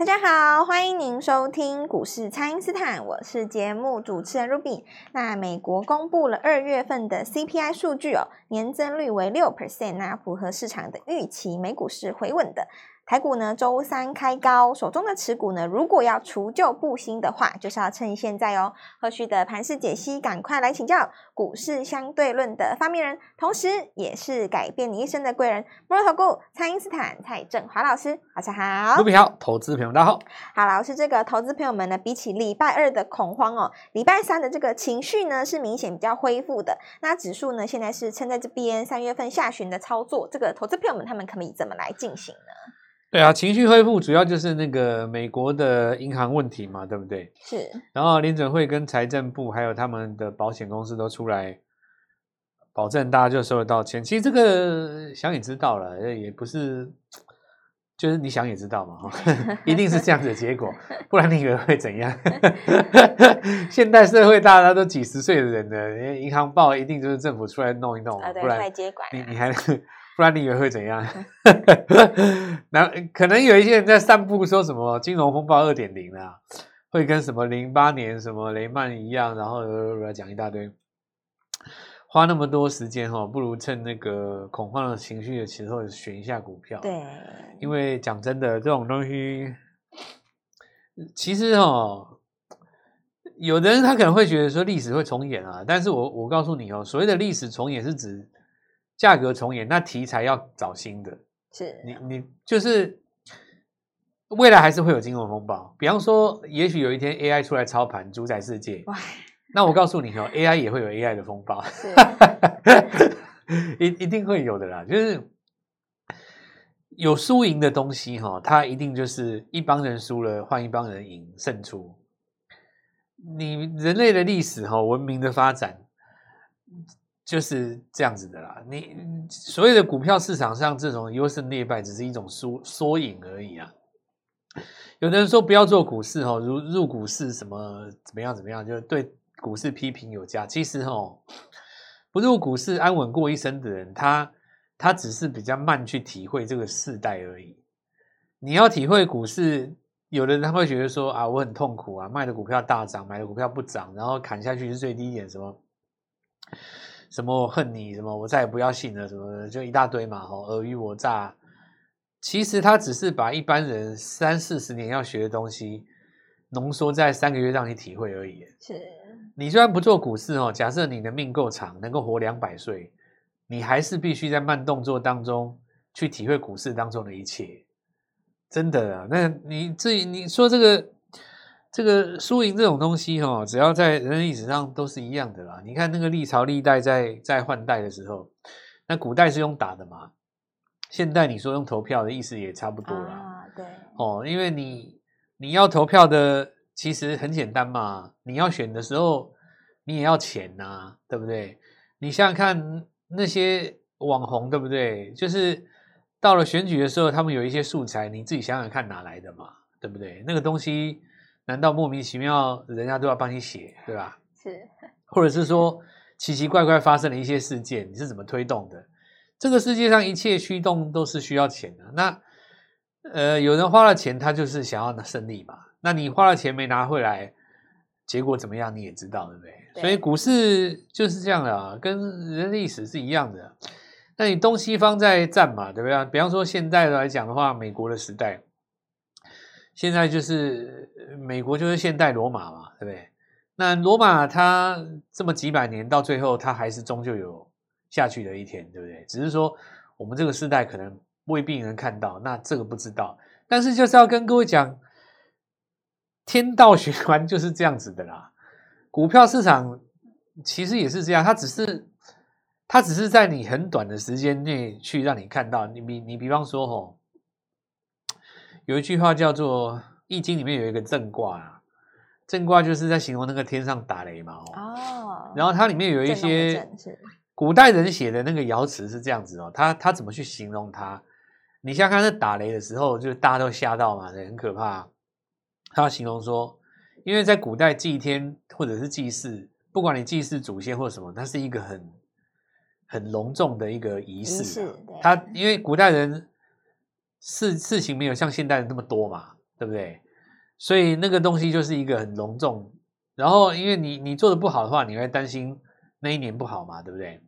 大家好，欢迎您收听股市蔡因斯坦，我是节目主持人 Ruby。那美国公布了二月份的 CPI 数据哦，年增率为六 percent，那符合市场的预期，美股是回稳的。台股呢，周三开高，手中的持股呢，如果要除旧布新的话，就是要趁现在哦。后续的盘势解析，赶快来请教股市相对论的发明人，同时也是改变你一生的贵人——摩尔投顾蔡因斯坦蔡振华老师，晚上好。股票好，投资朋友大家好。好，老师，这个投资朋友们呢，比起礼拜二的恐慌哦，礼拜三的这个情绪呢，是明显比较恢复的。那指数呢，现在是撑在这边，三月份下旬的操作，这个投资朋友们他们可以怎么来进行呢？对啊，情绪恢复主要就是那个美国的银行问题嘛，对不对？是。然后联准会跟财政部还有他们的保险公司都出来保证，大家就收得到钱。其实这个想也知道了，也不是，就是你想也知道嘛，一定是这样子的结果，不然你以为会怎样？现代社会大家都几十岁的人了，银行报一定就是政府出来弄一弄，啊、不然接管你你还。不然你以为会怎样？那 可能有一些人在散布说什么金融风暴二点零啊，会跟什么零八年什么雷曼一样，然后来讲一大堆，花那么多时间哈，不如趁那个恐慌的情绪的时候选一下股票。对，因为讲真的，这种东西其实哦，有的人他可能会觉得说历史会重演啊，但是我我告诉你哦，所谓的历史重演是指。价格重演，那题材要找新的。是你你就是未来还是会有金融风暴。比方说，也许有一天 AI 出来操盘主宰世界。哇！那我告诉你哦，AI 也会有 AI 的风暴。一一定会有的啦。就是有输赢的东西哈，它一定就是一帮人输了，换一帮人赢，胜出。你人类的历史哈，文明的发展。就是这样子的啦。你所谓的股票市场上这种优胜劣败，只是一种缩缩影而已啊。有的人说不要做股市哈，入入股市什么怎么样怎么样，就是对股市批评有加。其实哈，不入股市安稳过一生的人，他他只是比较慢去体会这个世代而已。你要体会股市，有的人他会觉得说啊，我很痛苦啊，卖的股票大涨，买的股票不涨，然后砍下去是最低点什么。什么我恨你？什么我再也不要信了？什么就一大堆嘛！吼，尔虞我诈。其实他只是把一般人三四十年要学的东西浓缩在三个月让你体会而已。是。你虽然不做股市哦，假设你的命够长，能够活两百岁，你还是必须在慢动作当中去体会股市当中的一切。真的啊，那你自己你说这个。这个输赢这种东西哈，只要在人类历史上都是一样的啦。你看那个历朝历代在在换代的时候，那古代是用打的嘛，现代你说用投票的意思也差不多啦。啊，对。哦，因为你你要投票的其实很简单嘛，你要选的时候你也要钱呐，对不对？你想想看那些网红，对不对？就是到了选举的时候，他们有一些素材，你自己想想看哪来的嘛，对不对？那个东西。难道莫名其妙人家都要帮你写，对吧？是，或者是说奇奇怪怪发生了一些事件，你是怎么推动的？这个世界上一切驱动都是需要钱的。那呃，有人花了钱，他就是想要拿胜利嘛。那你花了钱没拿回来，结果怎么样？你也知道，对不对？对。所以股市就是这样的啊，跟人历史是一样的。那你东西方在战嘛，对不对？比方说现在来讲的话，美国的时代。现在就是美国，就是现代罗马嘛，对不对？那罗马它这么几百年，到最后它还是终究有下去的一天，对不对？只是说我们这个时代可能未必能看到，那这个不知道。但是就是要跟各位讲，天道循环就是这样子的啦。股票市场其实也是这样，它只是它只是在你很短的时间内去让你看到。你比你比方说吼。有一句话叫做《易经》里面有一个震卦啊，震卦就是在形容那个天上打雷嘛。哦，然后它里面有一些古代人写的那个爻辞是这样子哦，他他怎么去形容它？你想想看，在打雷的时候，就大家都吓到嘛，很可怕。他形容说，因为在古代祭天或者是祭祀，不管你祭祀祖先或什么，它是一个很很隆重的一个仪式。他因为古代人。事事情没有像现代人那么多嘛，对不对？所以那个东西就是一个很隆重。然后因为你你做的不好的话，你会担心那一年不好嘛，对不对？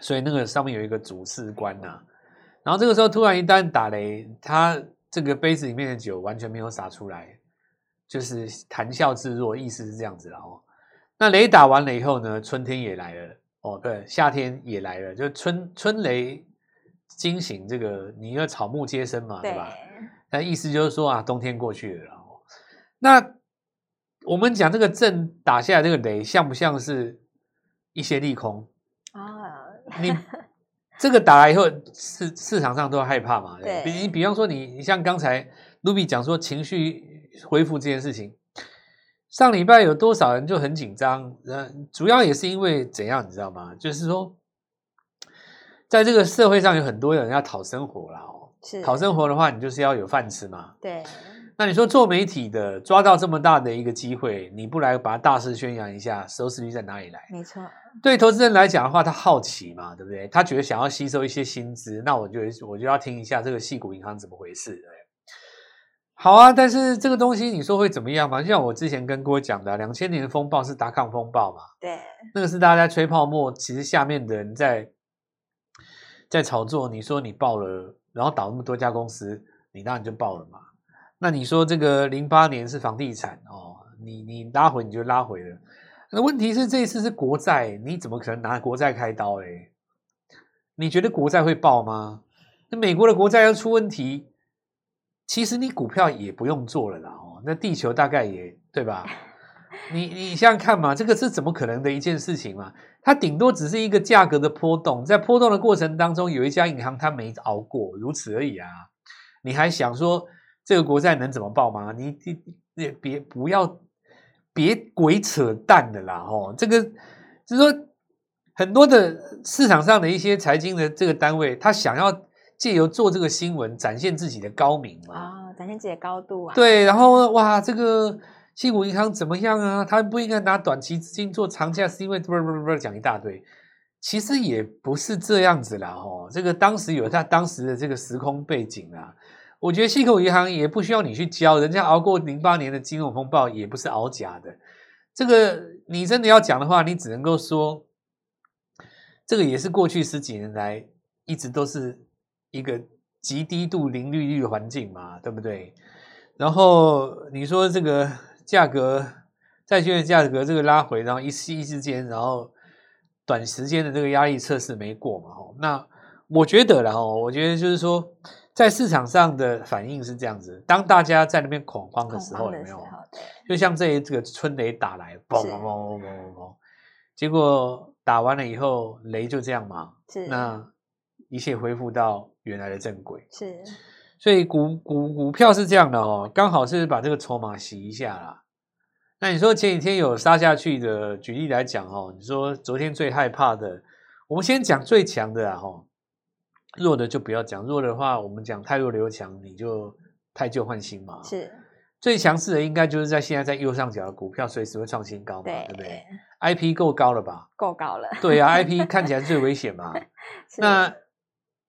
所以那个上面有一个主事官呐、然后这个时候突然一旦打雷，他这个杯子里面的酒完全没有洒出来，就是谈笑自若，意思是这样子了哦。那雷打完了以后呢，春天也来了哦，对，夏天也来了，就春春雷惊醒这个你要草木皆生嘛，对，对吧？那意思就是说啊，冬天过去了哦。那我们讲这个震打下来这个雷，像不像是一些利空啊？你。这个打来以后，市市场上都害怕嘛。对，比你比方说你，你像刚才 Ruby 讲说情绪恢复这件事情，上礼拜有多少人就很紧张？主要也是因为怎样，你知道吗？就是说，在这个社会上有很多人要讨生活啦哦。是讨生活的话，你就是要有饭吃嘛。对。那你说做媒体的抓到这么大的一个机会，你不来把它大肆宣扬一下，收视率在哪里来？没错，对投资人来讲的话，他好奇嘛，对不对？他觉得想要吸收一些薪资，那我就我就要听一下这个矽谷银行怎么回事，对。好啊，但是这个东西你说会怎么样嘛？就像我之前跟各位讲的，两千年的风暴是达康风暴嘛，对，那个是大家在吹泡沫，其实下面的人在在炒作。你说你爆了，然后倒那么多家公司，你当然就爆了嘛。那你说这个零八年是房地产哦，你你拉回你就拉回了。那问题是这一次是国债，你怎么可能拿国债开刀？嘞，你觉得国债会爆吗？那美国的国债要出问题，其实你股票也不用做了啦哦。那地球大概也对吧？你你想想看嘛，这个是怎么可能的一件事情嘛？它顶多只是一个价格的波动，在波动的过程当中，有一家银行它没熬过，如此而已啊。你还想说？这个国债能怎么报吗？你你你别不要别鬼扯淡的啦！哦，这个就是说很多的市场上的一些财经的这个单位，他想要借由做这个新闻，展现自己的高明嘛？啊、哦，展现自己的高度啊！对，然后哇，这个矽谷银行怎么样啊？他不应该拿短期资金做长假，是因为不不不不讲一大堆，其实也不是这样子啦！哦，这个当时有他当时的这个时空背景啊。我觉得矽谷银行也不需要你去教，人家熬过零八年的金融风暴也不是熬假的。这个你真的要讲的话，你只能够说，这个也是过去十几年来一直都是一个极低度零利率的环境嘛，对不对？然后你说这个价格债券的价格这个拉回，然后一夕之间，然后短时间的这个压力测试没过嘛，那我觉得然后我觉得就是说。在市场上的反应是这样子，当大家在那边恐慌的时候，有没有？就像这一这个春雷打来，嘣嘣嘣嘣嘣嘣，结果打完了以后，雷就这样嘛。是，那一切恢复到原来的正轨。是，所以股股股票是这样的哦，刚好是把这个筹码洗一下啦。那你说前几天有杀下去的，举例来讲哦，你说昨天最害怕的，我们先讲最强的啊，哈。弱的就不要讲，弱的话我们讲太弱留强，你就太旧换新嘛。是，最强势的应该就是在现在在右上角的股票，随时会创新高嘛，对，对不对？IP 够高了吧？够高了。对啊，IP 看起来最危险嘛。那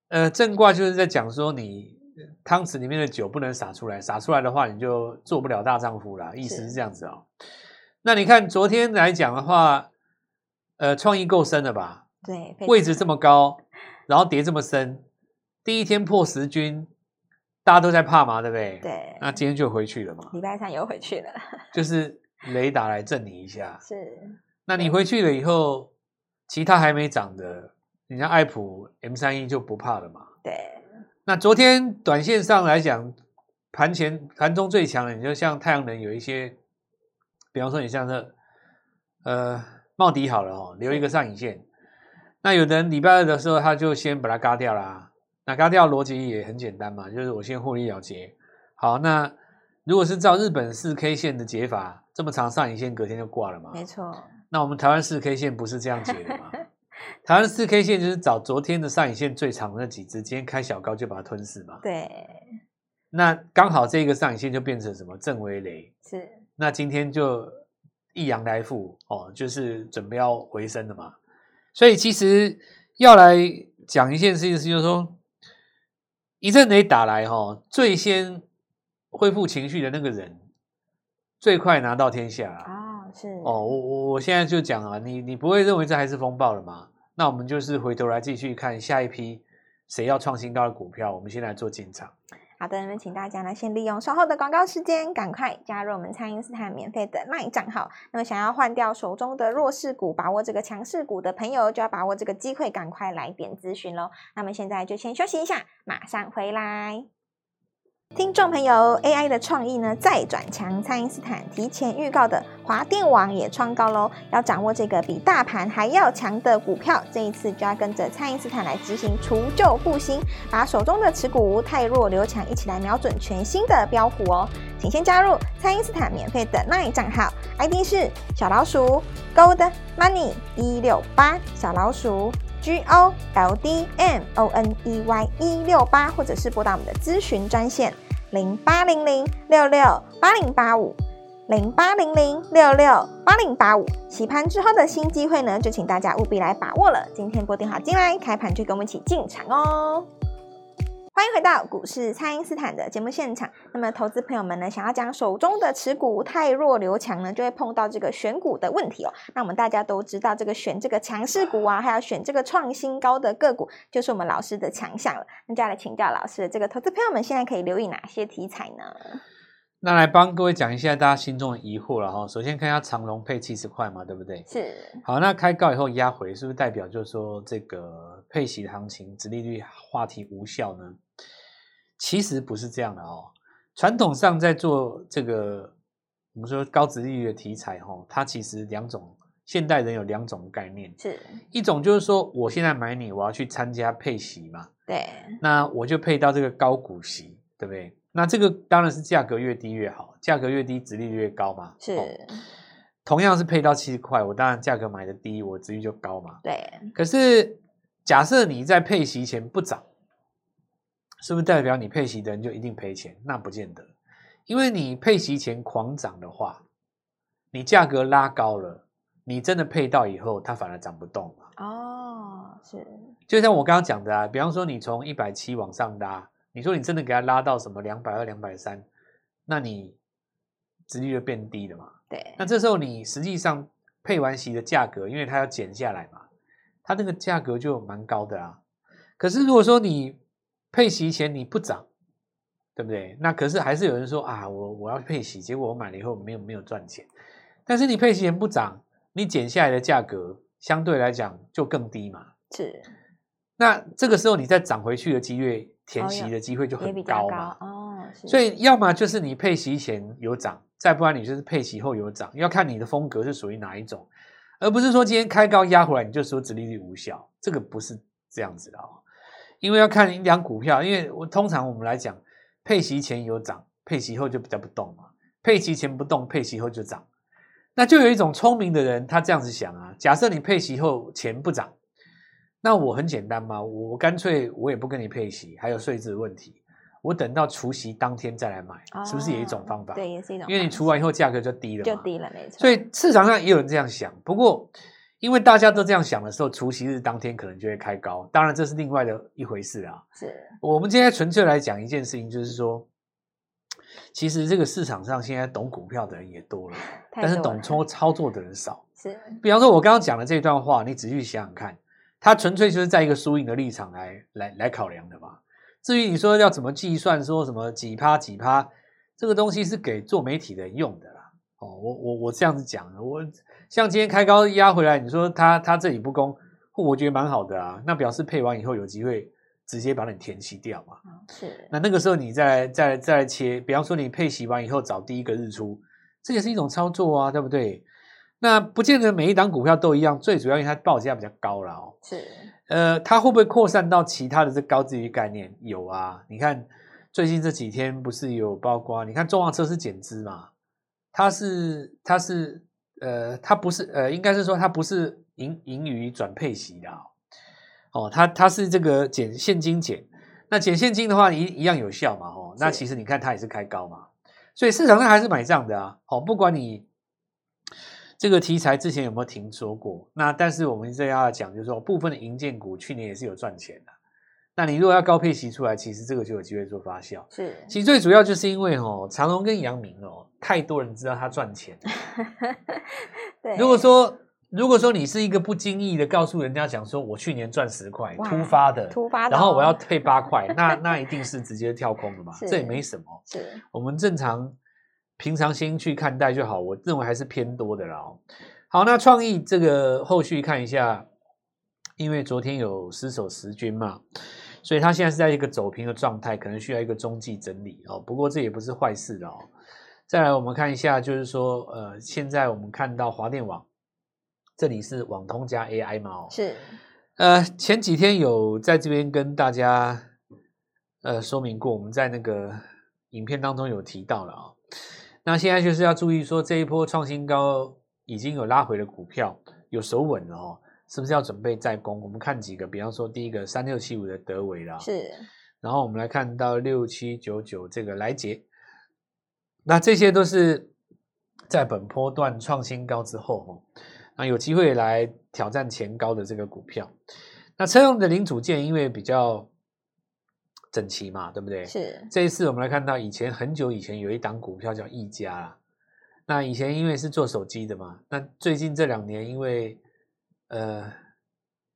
呃，正卦就是在讲说，你汤匙里面的酒不能洒出来，洒出来的话你就做不了大丈夫了，意思是这样子哦。那你看昨天来讲的话，呃，创意够深了吧？对，位置这么高。然后跌这么深，第一天破十均，大家都在怕嘛，对不对？对。那今天就回去了嘛。礼拜三又回去了。就是雷达来震你一下。是。那你回去了以后，其他还没涨的，你像爱普 M 三一就不怕了嘛。对。那昨天短线上来讲，盘前盘中最强的，你就像太阳能有一些，比方说你像这，呃，茂迪好了哦，留一个上影线。那有的人礼拜二的时候，他就先把它嘎掉啦。那嘎掉逻辑也很简单嘛，就是我先获利了结。好，那如果是照日本四 K 线的解法，这么长上影线隔天就挂了嘛？没错。那我们台湾四 K 线不是这样解的吗？台湾四 K 线就是找昨天的上影线最长的那几只，今天开小高就把它吞噬嘛。对。那刚好这个上影线就变成什么正为雷？是。那今天就一阳来复哦，就是准备要回升的嘛。所以其实要来讲一件事情，就是说一阵雷打来哈，最先恢复情绪的那个人，最快拿到天下啊！哦，是哦，我我我现在就讲啊，你你不会认为这还是风暴了吗？那我们就是回头来继续看下一批谁要创新高的股票，我们先来做进场。好的，那么请大家呢先利用稍后的广告时间，赶快加入我们蔡因斯坦免费的 LINE 账号。那么想要换掉手中的弱势股，把握这个强势股的朋友，就要把握这个机会，赶快来点咨询喽。那么现在就先休息一下，马上回来。听众朋友，AI 的创意呢再转强，蔡因斯坦提前预告的华电网也创高喽。要掌握这个比大盘还要强的股票，这一次就要跟着蔡因斯坦来执行除旧布新，把手中的持股汰弱留强，一起来瞄准全新的标股哦。请先加入蔡因斯坦免费的 LINE 账号，ID 是小老鼠 Gold Money 一六八小老鼠。G O L D M O N E Y 一六八，或者是拨打我们的咨询专线零八零零六六八零八五零八零零六六八零八五。洗盘之后的新机会呢，就请大家务必来把握了。今天拨电话进来，开盘就跟我们一起进场哦。欢迎回到股市，蔡因斯坦的节目现场。那么，投资朋友们呢，想要将手中的持股太弱留强呢，就会碰到这个选股的问题哦。那我们大家都知道，这个选这个强势股啊，还要选这个创新高的个股，就是我们老师的强项了。那接下来请教老师，这个投资朋友们现在可以留意哪些题材呢？那来帮各位讲一下大家心中的疑惑了哈。首先看一下长隆配七十块嘛，对不对？是。好，那开高以后压回，是不是代表就是说这个配息的行情、殖利率话题无效呢？其实不是这样的哦，传统上在做这个，我们说高殖利率的题材哈，它其实两种，现代人有两种概念，是一种就是说，我现在买你，我要去参加配息嘛，对，那我就配到这个高股息，对不对？那这个当然是价格越低越好，价格越低，殖利率越高嘛，是，同样是配到七十块，我当然价格买的低，我值率就高嘛，对。可是假设你在配息前不涨。是不是代表你配息的人就一定赔钱？那不见得，因为你配息前狂涨的话，你价格拉高了，你真的配到以后，它反而涨不动了。哦，是，就像我刚刚讲的啊，比方说你从一百七往上拉，你说你真的给它拉到什么两百二、两百三，那你殖利率就变低了嘛？对。那这时候你实际上配完息的价格，因为它要减下来嘛，它那个价格就蛮高的啊。可是如果说你配息前你不涨，对不对？那可是还是有人说啊，我我要配息，结果我买了以后没有没有赚钱。但是你配息前不涨，你减下来的价格相对来讲就更低嘛。是。那这个时候你再涨回去的机会，填息的机会就很高嘛。哦，哦，所以要么就是你配息前有涨，再不然你就是配息后有涨，要看你的风格是属于哪一种，而不是说今天开高压回来你就说殖利率无效，这个不是这样子的哦。因为要看一两股票，因为我通常我们来讲，配息前有涨，配息后就比较不动嘛。配息前不动，配息后就涨。那就有一种聪明的人，他这样子想啊：假设你配息后钱不涨，那我很简单嘛，我干脆我也不跟你配息，还有税制问题，我等到除夕当天再来买，哦，是不是也一种方法？对，也是一种。因为你除完以后价格就低了，就低了，没错。所以市场上也有人这样想，不过。因为大家都这样想的时候，除夕日当天可能就会开高，当然这是另外的一回事啊。是我们今天纯粹来讲一件事情，就是说，其实这个市场上现在懂股票的人也多了，多了但是懂操操作的人少。是，比方说，我刚刚讲的这段话，你仔细想想看，它纯粹就是在一个输赢的立场来来来考量的嘛。至于你说要怎么计算，说什么几趴几趴，这个东西是给做媒体的人用的啦。哦，我我我这样子讲的，我。像今天开高压回来，你说他他这里不攻，我觉得蛮好的啊。那表示配完以后有机会直接把你填息掉嘛。是。那那个时候你再来再来再来切，比方说你配息完以后找第一个日出，这也是一种操作啊，对不对？那不见得每一档股票都一样，最主要因为它报价比较高了哦。是。呃，它会不会扩散到其他的这高殖利率概念？有啊，你看最近这几天不是有包括，你看中华车是减资嘛，它是它是。呃，它不是呃，应该是说它不是盈盈余转配息的哦，它它是这个减现金减，那减现金的话一一样有效嘛，哦，那其实你看它也是开高嘛，所以市场上还是买账的啊，哦，不管你这个题材之前有没有听说过，那但是我们这要讲就是说部分的银建股去年也是有赚钱的，那你如果要高配息出来，其实这个就有机会做发酵。是，其实最主要就是因为哦，长隆跟阳明哦，太多人知道他赚钱。对，如果说如果说你是一个不经意的告诉人家讲说，我去年赚十块，突发的，突发的，然后我要退八块，那那一定是直接跳空的嘛，这也没什么。是，我们正常平常心去看待就好。我认为还是偏多的啦。好，那创意这个后续看一下，因为昨天有失守十均嘛。所以它现在是在一个走平的状态，可能需要一个中继整理哦。不过这也不是坏事的哦。再来，我们看一下，就是说，呃，现在我们看到华电网，这里是网通加 AI 嘛？哦，是。呃，前几天有在这边跟大家呃说明过，我们在那个影片当中有提到了啊、哦。那现在就是要注意说，这一波创新高已经有拉回的股票有守稳了哦。是不是要准备再攻？我们看几个，比方说第一个三六七五的德维啦，是。然后我们来看到六七九九这个来杰，那这些都是在本波段创新高之后哦，那有机会来挑战前高的这个股票。那车用的零组件因为比较整齐嘛，对不对？是。这一次我们来看到以前很久以前有一档股票叫毅嘉，那以前因为是做手机的嘛，那最近这两年因为呃，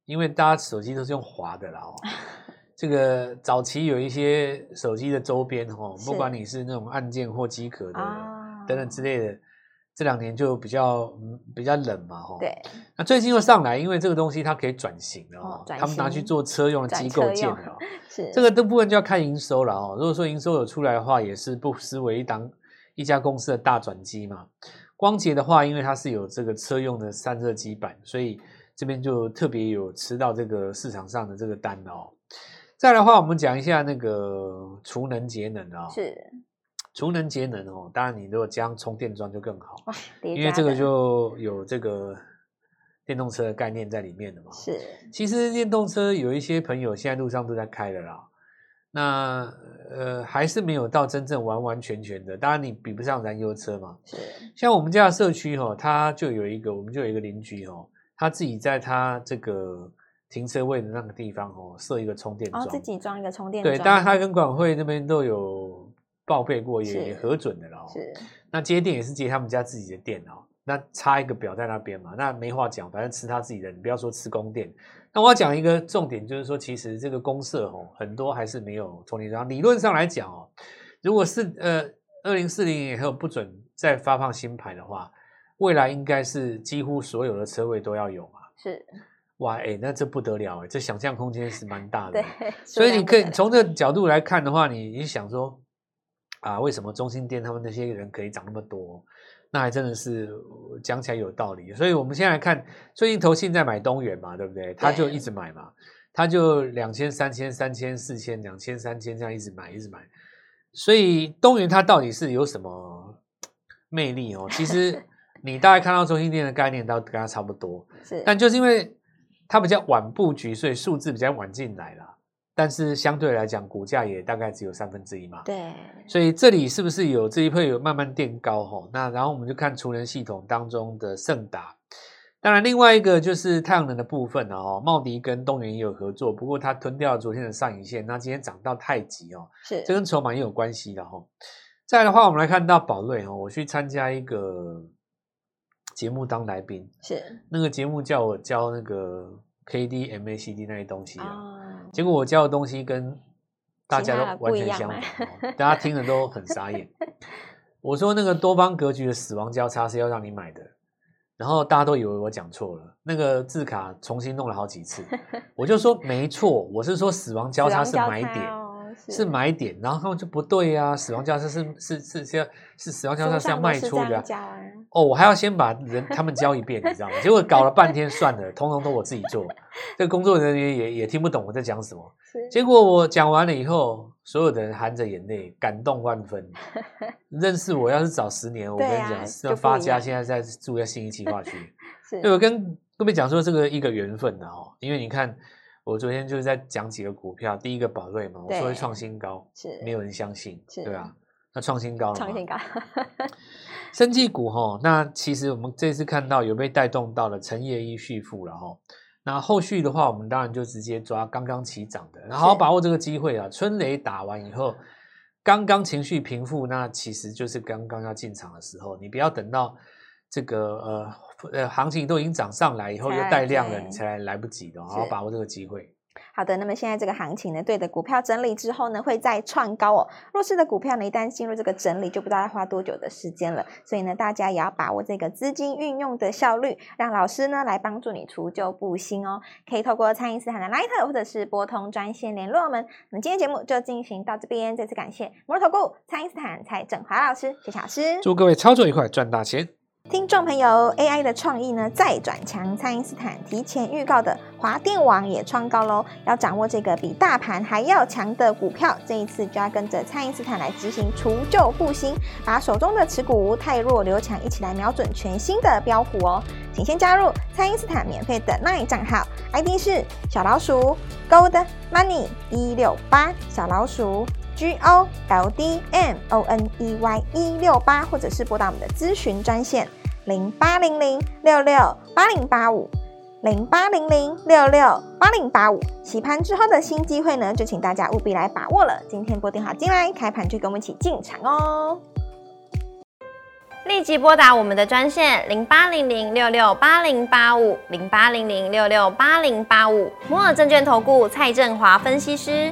因为大家手机都是用滑的啦哦，这个早期有一些手机的周边哦，不管你是那种按键或机壳的等等之类的，这两年就比较嗯比较冷嘛哈。对。那最近又上来，因为这个东西它可以转型了哦，他们拿去做车用的机构件了。是。这个的部分就要看营收了哦。如果说营收有出来的话，也是不失为一档一家公司的大转机嘛。光洁的话，因为它是有这个车用的散热基板，所以。这边就特别有吃到这个市场上的这个单哦。再来的话，我们讲一下那个储能节能啊、哦。是。储能节能哦，当然你如果加上充电桩就更好。因为这个就有这个电动车的概念在里面的嘛。是。其实电动车有一些朋友现在路上都在开了啦。那呃还是没有到真正完完全全的。当然你比不上燃油车嘛。是。像我们家的社区哦，它就有一个，我们就有一个邻居哦。他自己在他这个停车位的那个地方哦，设一个充电桩，哦，自己装一个充电桩。对，当然他跟管委会那边都有报备过，也也核准的了。是。那接电也是接他们家自己的电哦，那插一个表在那边嘛，那没话讲，反正吃他自己的，你不要说吃供电。那我要讲一个重点，就是说，其实这个公社哦，很多还是没有充电桩。理论上来讲哦，如果是呃二零四零以后不准再发放新牌的话。未来应该是几乎所有的车位都要有嘛？是，哇，哎，那这不得了哎，这想象空间是蛮大的。对，所以你可以从这个角度来看的话，你你想说啊，为什么中兴店他们那些人可以涨那么多？那还真的是讲起来有道理。所以我们先来看，最近投信在买东元嘛，对不对？他就一直买嘛，他就两千、三千、三千、四千、两千、三千这样一直买，一直买。所以东元它到底是有什么魅力哦？其实。你大概看到中兴店的概念都跟它差不多，是，但就是因为它比较晚布局，所以数字比较晚进来了。但是相对来讲，股价也大概只有三分之一嘛。对，所以这里是不是有这一会有慢慢垫高吼？那然后我们就看储能系统当中的盛达。当然，另外一个就是太阳能的部分哦。茂迪跟东元也有合作，不过它吞掉了昨天的上影线，那今天涨到太极哦，是，这跟筹码也有关系的哈。再来的话，我们来看到宝瑞哦，我去参加一个。节目当来宾是那个节目叫我教那个 K D M A C D 那些东西啊，哦、结果我教的东西跟大家都完全相反，大家听了都很傻眼。我说那个多方格局的死亡交叉是要让你买的，然后大家都以为我讲错了，那个字卡重新弄了好几次，我就说没错，我是说死亡交叉是买点。是，是买点，然后他们就不对呀、啊，死亡交叉是是是是要是死亡交叉是要卖出的、啊。哦，我还要先把人他们教一遍，你知道吗？结果搞了半天，算了，通通都我自己做。这个工作人员也也听不懂我在讲什么。结果我讲完了以后，所有的人含着眼泪，感动万分。认识我要是早十年，我跟你讲，要发家现在在住在信义计划区。对，我跟各位讲说这个一个缘分的哦，因为你看。我昨天就是在讲几个股票，第一个宝瑞嘛，我说会创新高，是没有人相信，对啊？那创新高了，创新高。生技股哈，那其实我们这次看到有被带动到了成业一续富了哈，那后续的话，我们当然就直接抓刚刚起涨的，然后把握这个机会啊。春雷打完以后，刚刚情绪平复，那其实就是刚刚要进场的时候。你不要等到这个呃呃行情都已经涨上来以后又带量了，你才来不及的，好好把握这个机会。好的，那么现在这个行情呢，对的股票整理之后呢，会再创高哦。弱势的股票呢，一旦进入这个整理，就不知道要花多久的时间了。所以呢，大家也要把握这个资金运用的效率，让老师呢来帮助你除旧布新哦。可以透过蔡因斯坦的 Line 或者是拨通专线联络我们。那么今天节目就进行到这边，再次感谢摩尔投顾蔡因斯坦蔡振华老师谢谢老师，祝各位操作愉快，赚大钱。听众朋友，AI 的创意呢再转强，蔡因斯坦提前预告的华电网也创高喽。要掌握这个比大盘还要强的股票，这一次就要跟着蔡因斯坦来执行除旧布新，把手中的持股汰弱留强，一起来瞄准全新的标股哦。请先加入蔡因斯坦免费的 LINE 账号，ID 是小老鼠 Gold Money 一六八小老鼠。G O L D M O N E Y 一六八，或者是拨打我们的咨询专线零八零零六六八零八五零八零零六六八零八五。洗盘之后的新机会呢，就请大家务必来把握了。今天拨电话进来，开盘就跟我们一起进场哦。立即拨打我们的专线零八零零六六八零八五零八零零六六八零八五。摩尔证券投顾蔡振华分析师。